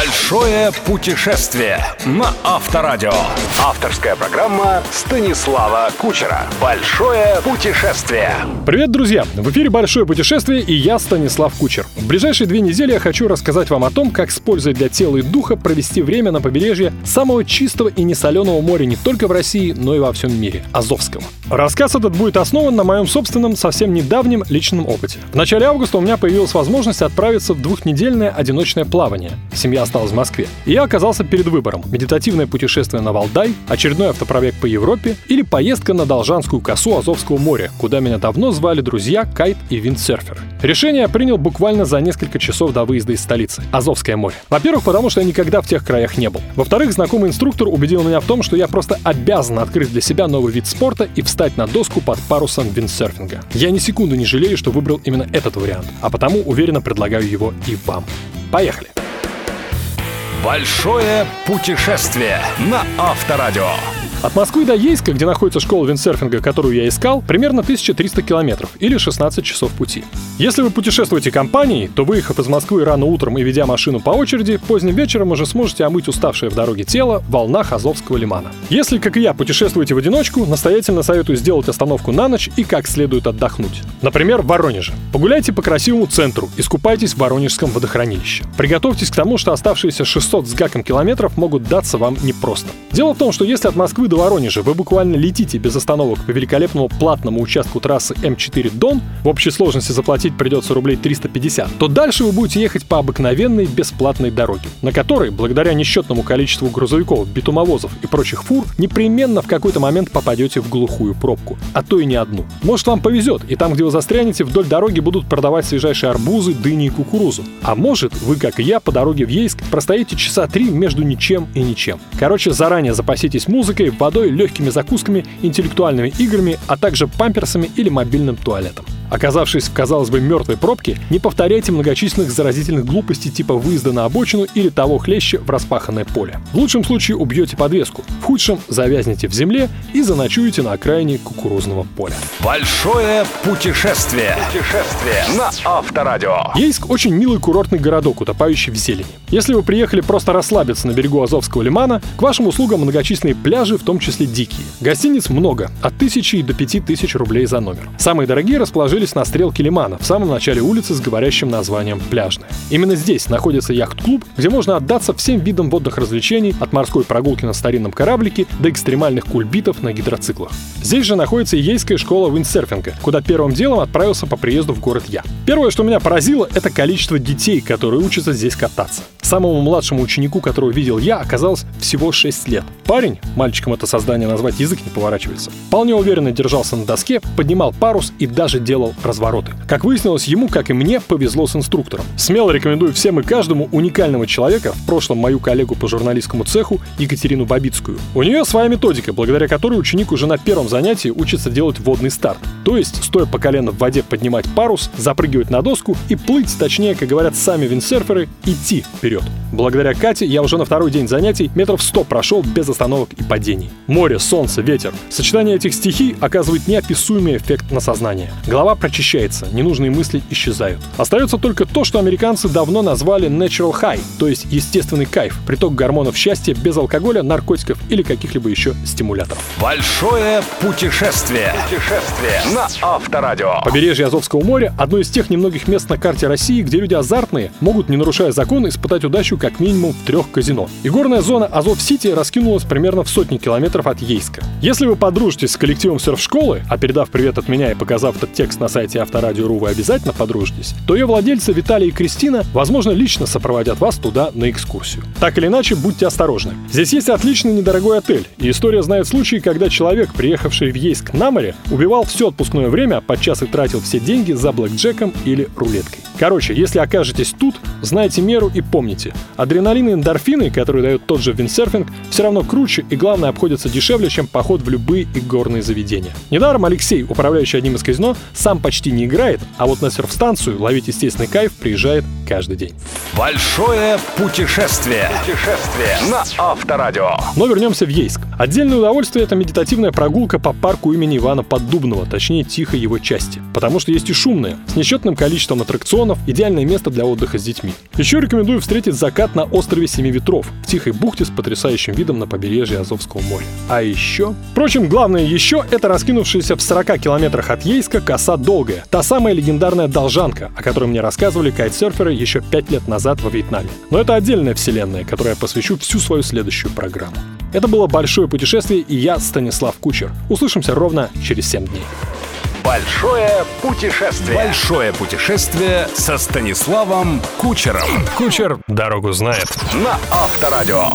Большое путешествие на Авторадио. Авторская программа Станислава Кучера. Большое путешествие. Привет, друзья! В эфире «Большое путешествие» и я, Станислав Кучер. В ближайшие две недели я хочу рассказать вам о том, как с пользой для тела и духа провести время на побережье самого чистого и несоленого моря не только в России, но и во всем мире – Азовского. Рассказ этот будет основан на моем собственном, совсем недавнем личном опыте. В начале августа у меня появилась возможность отправиться в двухнедельное одиночное плавание. Семья осталась в Москве. И я оказался перед выбором – медитативное путешествие на Валдай, очередной автопробег по Европе или поездка на Должанскую косу Азовского моря, куда меня давно звали друзья, кайт и виндсерферы. Решение я принял буквально за несколько часов до выезда из столицы – Азовское море. Во-первых, потому что я никогда в тех краях не был. Во-вторых, знакомый инструктор убедил меня в том, что я просто обязан открыть для себя новый вид спорта и встать на доску под парусом виндсерфинга. Я ни секунду не жалею, что выбрал именно этот вариант, а потому уверенно предлагаю его и вам. Поехали! Большое путешествие на Авторадио. От Москвы до Ейска, где находится школа виндсерфинга, которую я искал, примерно 1300 километров или 16 часов пути. Если вы путешествуете компанией, то выехав из Москвы рано утром и ведя машину по очереди, поздним вечером уже сможете омыть уставшее в дороге тело в волнах Азовского лимана. Если, как и я, путешествуете в одиночку, настоятельно советую сделать остановку на ночь и как следует отдохнуть. Например, в Воронеже. Погуляйте по красивому центру, искупайтесь в Воронежском водохранилище. Приготовьтесь к тому, что оставшиеся 600 с гаком километров могут даться вам непросто. Дело в том, что если от Москвы до Воронежа вы буквально летите без остановок по великолепному платному участку трассы М4 Дон, в общей сложности заплатить придется рублей 350, то дальше вы будете ехать по обыкновенной бесплатной дороге, на которой, благодаря несчетному количеству грузовиков, битумовозов и прочих фур, непременно в какой-то момент попадете в глухую пробку, а то и не одну. Может вам повезет, и там, где вы застрянете, вдоль дороги будут продавать свежайшие арбузы, дыни и кукурузу. А может, вы, как и я, по дороге в Ейск простоите часа три между ничем и ничем. Короче, заранее запаситесь музыкой, водой, легкими закусками, интеллектуальными играми, а также памперсами или мобильным туалетом. Оказавшись в, казалось бы, мертвой пробке, не повторяйте многочисленных заразительных глупостей типа выезда на обочину или того хлеще в распаханное поле. В лучшем случае убьете подвеску, в худшем завязнете в земле и заночуете на окраине кукурузного поля. Большое путешествие. Путешествие на Авторадио. Ейск очень милый курортный городок, утопающий в зелени. Если вы приехали просто расслабиться на берегу Азовского лимана, к вашим услугам многочисленные пляжи, в том числе дикие. Гостиниц много, от тысячи до пяти тысяч рублей за номер. Самые дорогие расположились на стрелке лимана, в самом начале улицы с говорящим названием «Пляжная». Именно здесь находится яхт-клуб, где можно отдаться всем видам водных развлечений, от морской прогулки на старинном кораблике до экстремальных кульбитов на гидроциклах. Здесь же находится ейская школа виндсерфинга, куда первым делом отправился по приезду в город я. Первое, что меня поразило, это количество детей, которые учатся здесь кататься. Самому младшему ученику, которого видел я, оказалось всего 6 лет. Парень, мальчиком это создание назвать язык не поворачивается, вполне уверенно держался на доске, поднимал парус и даже делал развороты. Как выяснилось, ему, как и мне, повезло с инструктором. Смело рекомендую всем и каждому уникального человека, в прошлом мою коллегу по журналистскому цеху Екатерину Бабицкую. У нее своя методика, благодаря которой ученик уже на первом занятии учится делать водный старт. То есть, стоя по колено в воде, поднимать парус, запрыгивать на доску и плыть, точнее, как говорят сами виндсерферы, идти вперед. Благодаря Кате я уже на второй день занятий метров 100 прошел без остановок и падений. Море, солнце, ветер. Сочетание этих стихий оказывает неописуемый эффект на сознание. Голова прочищается, ненужные мысли исчезают. Остается только то, что американцы давно назвали natural high, то есть естественный кайф, приток гормонов счастья без алкоголя, наркотиков или каких-либо еще стимуляторов. Большое путешествие. Путешествие на Авторадио. Побережье Азовского моря – одно из тех немногих мест на карте России, где люди азартные могут, не нарушая закон, испытать удачу как минимум в трех казино. И горная зона Азов-Сити раскинулась примерно в сотни километров от Ейска. Если вы подружитесь с коллективом серф-школы, а передав привет от меня и показав этот текст на сайте Авторадио.ру вы обязательно подружитесь, то ее владельцы Виталий и Кристина, возможно, лично сопроводят вас туда на экскурсию. Так или иначе, будьте осторожны. Здесь есть отличный недорогой отель, и история знает случаи, когда человек, приехавший в Ейск на море, убивал все отпускное время, подчас и тратил все деньги за блэкджеком или рулеткой. Короче, если окажетесь тут, знайте меру и помните. Адреналин и эндорфины, которые дает тот же виндсерфинг, все равно круче и, главное, обходятся дешевле, чем поход в любые игорные заведения. Недаром Алексей, управляющий одним из казино, сам почти не играет, а вот на серф-станцию ловить естественный кайф приезжает каждый день. Большое путешествие. Путешествие на Авторадио. Но вернемся в Ейск. Отдельное удовольствие — это медитативная прогулка по парку имени Ивана Поддубного, точнее, тихой его части. Потому что есть и шумные, с несчетным количеством аттракционов, идеальное место для отдыха с детьми. Еще рекомендую встретить закат на острове Семи Ветров, в тихой бухте с потрясающим видом на побережье Азовского моря. А еще... Впрочем, главное еще — это раскинувшаяся в 40 километрах от Ейска коса Долгая, та самая легендарная Должанка, о которой мне рассказывали кайтсерферы еще 5 лет назад во Вьетнаме. Но это отдельная вселенная, которой я посвящу всю свою следующую программу. Это было большое путешествие, и я Станислав Кучер. Услышимся ровно через 7 дней. Большое путешествие. Большое путешествие со Станиславом Кучером. Кучер дорогу знает. На Авторадио.